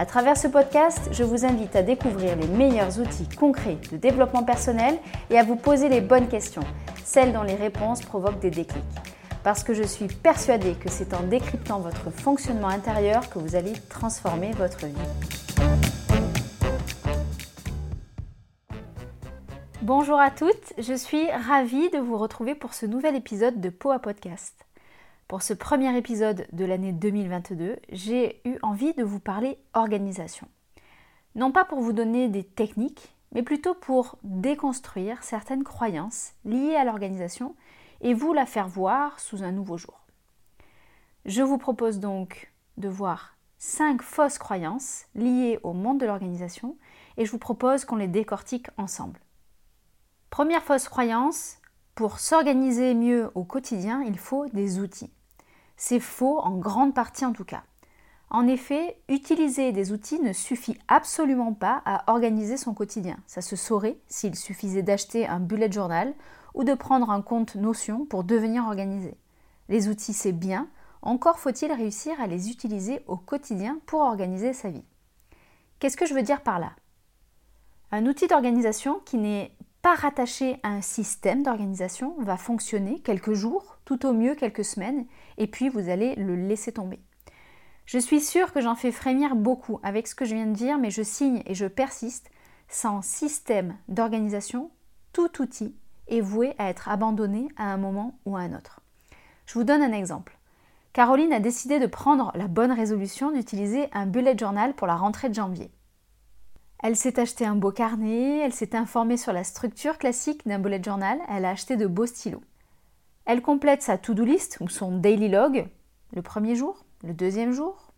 À travers ce podcast, je vous invite à découvrir les meilleurs outils concrets de développement personnel et à vous poser les bonnes questions, celles dont les réponses provoquent des déclics. Parce que je suis persuadée que c'est en décryptant votre fonctionnement intérieur que vous allez transformer votre vie. Bonjour à toutes, je suis ravie de vous retrouver pour ce nouvel épisode de Poa Podcast. Pour ce premier épisode de l'année 2022, j'ai eu envie de vous parler organisation. Non pas pour vous donner des techniques, mais plutôt pour déconstruire certaines croyances liées à l'organisation et vous la faire voir sous un nouveau jour. Je vous propose donc de voir cinq fausses croyances liées au monde de l'organisation et je vous propose qu'on les décortique ensemble. Première fausse croyance, pour s'organiser mieux au quotidien, il faut des outils. C'est faux en grande partie en tout cas. En effet, utiliser des outils ne suffit absolument pas à organiser son quotidien. Ça se saurait s'il suffisait d'acheter un bullet journal ou de prendre un compte Notion pour devenir organisé. Les outils, c'est bien, encore faut-il réussir à les utiliser au quotidien pour organiser sa vie. Qu'est-ce que je veux dire par là? Un outil d'organisation qui n'est pas rattaché à un système d'organisation va fonctionner quelques jours, tout au mieux quelques semaines, et puis vous allez le laisser tomber. Je suis sûre que j'en fais frémir beaucoup avec ce que je viens de dire, mais je signe et je persiste. Sans système d'organisation, tout outil est voué à être abandonné à un moment ou à un autre. Je vous donne un exemple. Caroline a décidé de prendre la bonne résolution d'utiliser un bullet journal pour la rentrée de janvier. Elle s'est acheté un beau carnet, elle s'est informée sur la structure classique d'un bullet journal, elle a acheté de beaux stylos. Elle complète sa to-do list ou son daily log le premier jour, le deuxième jour,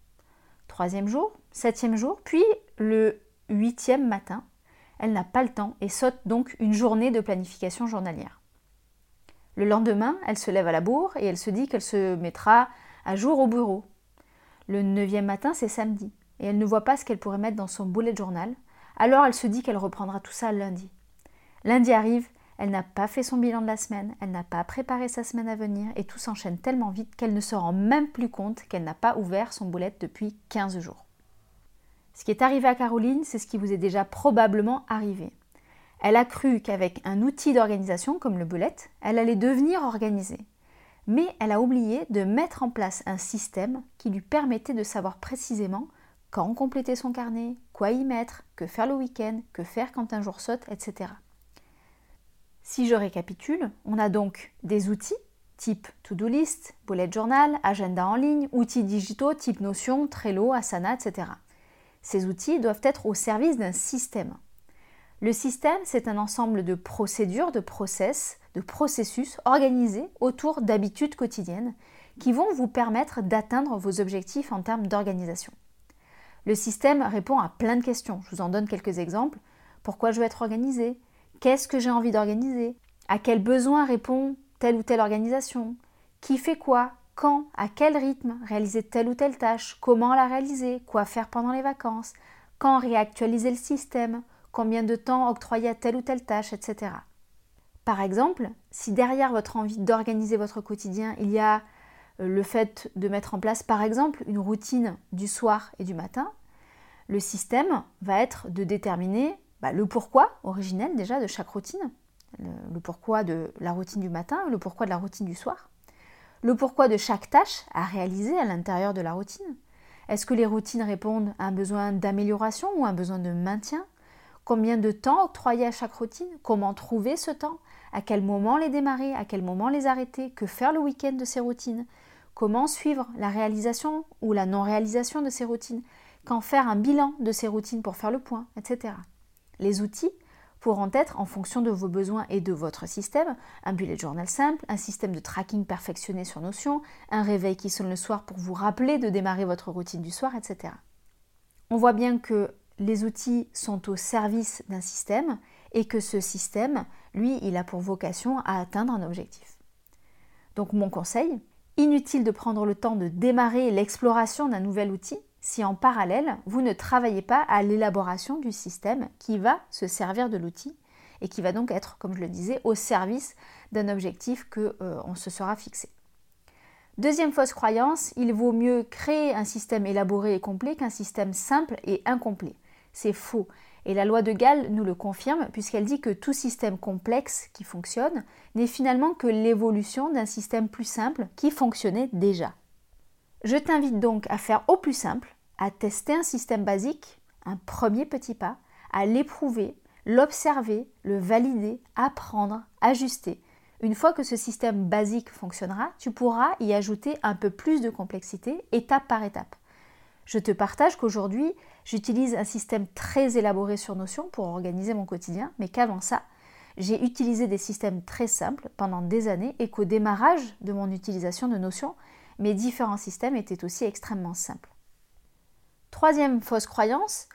troisième jour, septième jour, puis le huitième matin. Elle n'a pas le temps et saute donc une journée de planification journalière. Le lendemain, elle se lève à la bourre et elle se dit qu'elle se mettra à jour au bureau. Le neuvième matin, c'est samedi, et elle ne voit pas ce qu'elle pourrait mettre dans son bullet journal, alors elle se dit qu'elle reprendra tout ça lundi. Lundi arrive, elle n'a pas fait son bilan de la semaine, elle n'a pas préparé sa semaine à venir et tout s'enchaîne tellement vite qu'elle ne se rend même plus compte qu'elle n'a pas ouvert son boulette depuis 15 jours. Ce qui est arrivé à Caroline, c'est ce qui vous est déjà probablement arrivé. Elle a cru qu'avec un outil d'organisation comme le boulette, elle allait devenir organisée. Mais elle a oublié de mettre en place un système qui lui permettait de savoir précisément quand compléter son carnet, quoi y mettre, que faire le week-end, que faire quand un jour saute, etc. Si je récapitule, on a donc des outils type to-do list, bullet journal, agenda en ligne, outils digitaux type Notion, Trello, Asana, etc. Ces outils doivent être au service d'un système. Le système, c'est un ensemble de procédures, de process, de processus organisés autour d'habitudes quotidiennes qui vont vous permettre d'atteindre vos objectifs en termes d'organisation. Le système répond à plein de questions. Je vous en donne quelques exemples. Pourquoi je veux être organisé Qu'est-ce que j'ai envie d'organiser? À quel besoin répond telle ou telle organisation? Qui fait quoi? Quand? À quel rythme? Réaliser telle ou telle tâche? Comment la réaliser? Quoi faire pendant les vacances? Quand réactualiser le système? Combien de temps octroyer à telle ou telle tâche, etc. Par exemple, si derrière votre envie d'organiser votre quotidien, il y a le fait de mettre en place par exemple une routine du soir et du matin, le système va être de déterminer bah, le pourquoi originel déjà de chaque routine, le, pourquoi de la routine du matin, le pourquoi de la routine du soir, le pourquoi de chaque tâche à réaliser à l'intérieur de la routine. Est-ce que les routines répondent à un besoin d'amélioration ou un besoin de maintien? Combien de temps octroyer à chaque routine? Comment trouver ce temps? À quel moment les démarrer? À quel moment les arrêter? Que faire le week-end de ces routines? Comment suivre la réalisation ou la non-réalisation de ces routines Quand faire un bilan de ces routines pour faire le point, etc. Les outils pourront être en fonction de vos besoins et de votre système, un bullet journal simple, un système de tracking perfectionné sur Notion, un réveil qui sonne le soir pour vous rappeler de démarrer votre routine du soir, etc. On voit bien que les outils sont au service d'un système et que ce système, lui, il a pour vocation à atteindre un objectif. Donc mon conseil, inutile de prendre le temps de démarrer l'exploration d'un nouvel outil si en parallèle, vous ne travaillez pas à l'élaboration du système qui va se servir de l'outil et qui va donc être, comme je le disais, au service d'un objectif que euh, on se sera fixé. Deuxième fausse croyance, il vaut mieux créer un système élaboré et complet qu'un système simple et incomplet. C'est faux. Et la loi de Gall nous le confirme puisqu'elle dit que tout système complexe qui fonctionne n'est finalement que l'évolution d'un système plus simple qui fonctionnait déjà. Je t'invite donc à faire au plus simple, à tester un système basique, un premier petit pas, à l'éprouver, l'observer, le valider, apprendre, ajuster. Une fois que ce système basique fonctionnera, tu pourras y ajouter un peu plus de complexité, étape par étape. Je te partage qu'aujourd'hui, j'utilise un système très élaboré sur Notion pour organiser mon quotidien, mais qu'avant ça, j'ai utilisé des systèmes très simples pendant des années et qu'au démarrage de mon utilisation de Notion, mes différents systèmes étaient aussi extrêmement simples. Troisième fausse croyance,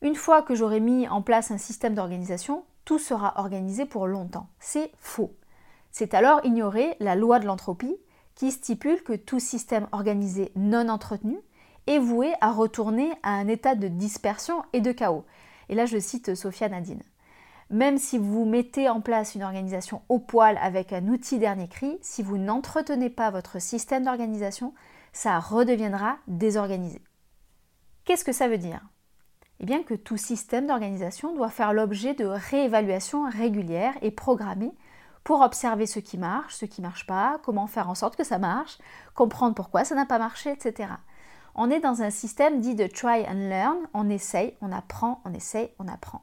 une fois que j'aurai mis en place un système d'organisation, tout sera organisé pour longtemps. C'est faux. C'est alors ignorer la loi de l'entropie qui stipule que tout système organisé non entretenu est voué à retourner à un état de dispersion et de chaos. Et là, je cite Sophia Nadine. Même si vous mettez en place une organisation au poil avec un outil dernier cri, si vous n'entretenez pas votre système d'organisation, ça redeviendra désorganisé. Qu'est-ce que ça veut dire? Eh bien que tout système d'organisation doit faire l'objet de réévaluation régulière et programmée pour observer ce qui marche, ce qui ne marche pas, comment faire en sorte que ça marche, comprendre pourquoi ça n'a pas marché, etc. On est dans un système dit de try and learn, on essaye, on apprend, on essaye, on apprend.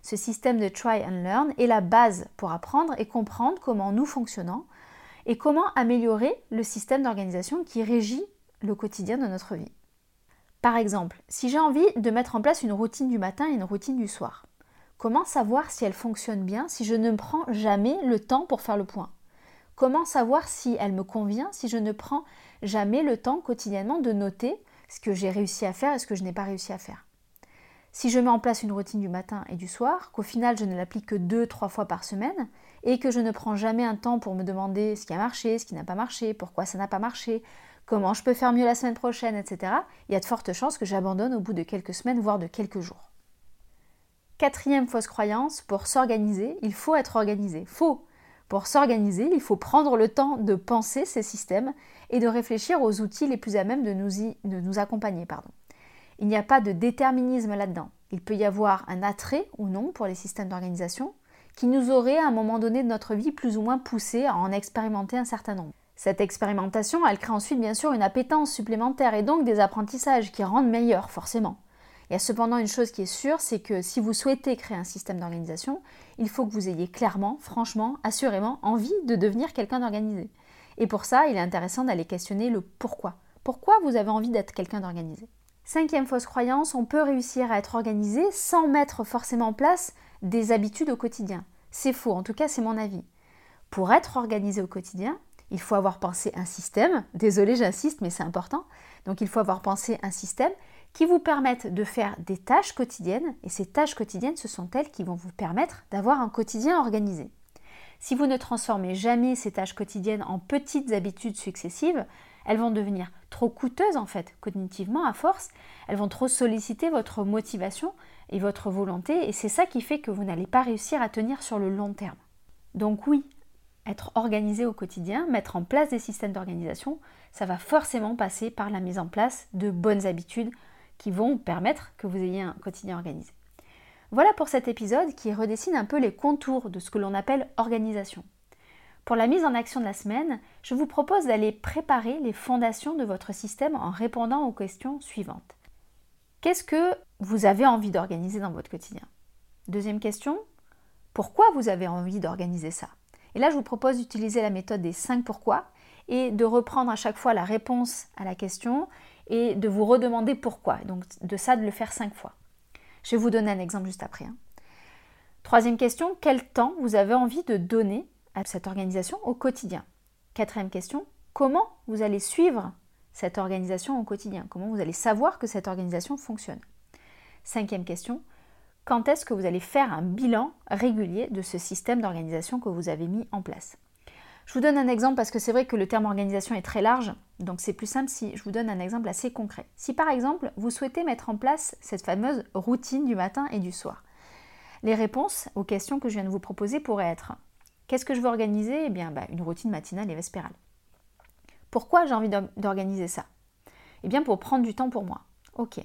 Ce système de try and learn est la base pour apprendre et comprendre comment nous fonctionnons et comment améliorer le système d'organisation qui régit le quotidien de notre vie. Par exemple, si j'ai envie de mettre en place une routine du matin et une routine du soir, comment savoir si elle fonctionne bien si je ne prends jamais le temps pour faire le point? Comment savoir si elle me convient si je ne prends jamais le temps quotidiennement de noter ce que j'ai réussi à faire et ce que je n'ai pas réussi à faire Si je mets en place une routine du matin et du soir, qu'au final je ne l'applique que deux, trois fois par semaine, et que je ne prends jamais un temps pour me demander ce qui a marché, ce qui n'a pas marché, pourquoi ça n'a pas marché, comment je peux faire mieux la semaine prochaine, etc., il y a de fortes chances que j'abandonne au bout de quelques semaines, voire de quelques jours. Quatrième fausse croyance, pour s'organiser, il faut être organisé. Faux. Pour s'organiser, il faut prendre le temps de penser ces systèmes et de réfléchir aux outils les plus à même de nous, accompagner. Il n'y a pas de déterminisme là-dedans. Il peut y avoir un attrait ou non pour les systèmes d'organisation qui nous aurait à un moment donné de notre vie plus ou moins poussé à en expérimenter un certain nombre. Cette expérimentation, elle crée ensuite bien sûr une appétence supplémentaire et donc des apprentissages qui rendent meilleurs forcément. Il y a cependant une chose qui est sûre, c'est que si vous souhaitez créer un système d'organisation, il faut que vous ayez clairement, franchement, assurément envie de devenir quelqu'un d'organisé. Et pour ça, il est intéressant d'aller questionner le pourquoi. Pourquoi vous avez envie d'être quelqu'un d'organisé? Cinquième fausse croyance, on peut réussir à être organisé sans mettre forcément en place des habitudes au quotidien. C'est faux, en tout cas c'est mon avis. Pour être organisé au quotidien, il faut avoir pensé un système, désolé j'insiste mais c'est important, donc il faut avoir pensé un système qui vous permette de faire des tâches quotidiennes et ces tâches quotidiennes ce sont elles qui vont vous permettre d'avoir un quotidien organisé. Si vous ne transformez jamais ces tâches quotidiennes en petites habitudes successives, elles vont devenir trop coûteuses en fait, cognitivement à force, elles vont trop solliciter votre motivation et votre volonté et c'est ça qui fait que vous n'allez pas réussir à tenir sur le long terme. Donc oui, être organisé au quotidien, mettre en place des systèmes d'organisation, ça va forcément passer par la mise en place de bonnes habitudes qui vont permettre que vous ayez un quotidien organisé. Voilà pour cet épisode qui redessine un peu les contours de ce que l'on appelle organisation. Pour la mise en action de la semaine, je vous propose d'aller préparer les fondations de votre système en répondant aux questions suivantes. Qu'est-ce que vous avez envie d'organiser dans votre quotidien? Deuxième question, pourquoi vous avez envie d'organiser ça? Et là, je vous propose d'utiliser la méthode des 5 pourquoi et de reprendre à chaque fois la réponse à la question et de vous redemander pourquoi. Donc de ça, de le faire 5 fois. Je vais vous donner un exemple juste après. Hein. Troisième question, quel temps vous avez envie de donner à cette organisation au quotidien? Quatrième question, comment vous allez suivre cette organisation au quotidien? Comment vous allez savoir que cette organisation fonctionne? Cinquième question, quand est-ce que vous allez faire un bilan régulier de ce système d'organisation que vous avez mis en place? Je vous donne un exemple parce que c'est vrai que le terme organisation est très large, donc c'est plus simple si je vous donne un exemple assez concret. Si par exemple vous souhaitez mettre en place cette fameuse routine du matin et du soir, les réponses aux questions que je viens de vous proposer pourraient être Qu'est-ce que je veux organiser? Eh bien, bah, une routine matinale et vespérale. Pourquoi j'ai envie d'organiser ça? Eh bien, pour prendre du temps pour moi. Ok.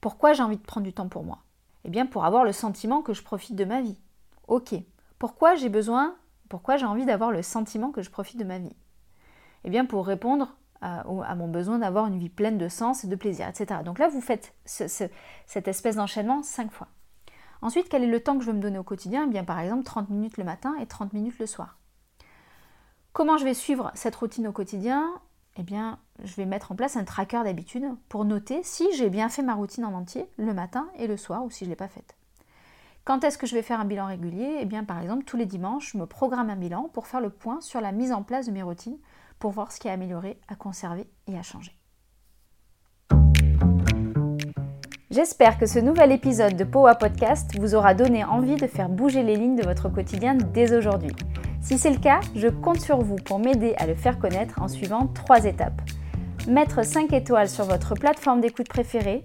Pourquoi j'ai envie de prendre du temps pour moi? Eh bien, pour avoir le sentiment que je profite de ma vie. Ok. Pourquoi j'ai besoin, pourquoi j'ai envie d'avoir le sentiment que je profite de ma vie? Eh bien, pour répondre à, mon besoin d'avoir une vie pleine de sens et de plaisir, etc. Donc là, vous faites cette espèce d'enchaînement cinq fois. Ensuite, quel est le temps que je veux me donner au quotidien? Eh bien, par exemple, 30 minutes le matin et 30 minutes le soir. Comment je vais suivre cette routine au quotidien? Eh bien, je vais mettre en place un tracker d'habitude pour noter si j'ai bien fait ma routine en entier le matin et le soir ou si je ne l'ai pas faite. Quand est-ce que je vais faire un bilan régulier? Eh bien, par exemple, tous les dimanches, je me programme un bilan pour faire le point sur la mise en place de mes routines pour voir ce qui est amélioré, à conserver et à changer. J'espère que ce nouvel épisode de Powa Podcast vous aura donné envie de faire bouger les lignes de votre quotidien dès aujourd'hui. Si c'est le cas, je compte sur vous pour m'aider à le faire connaître en suivant trois étapes. Mettre 5 étoiles sur votre plateforme d'écoute préférée,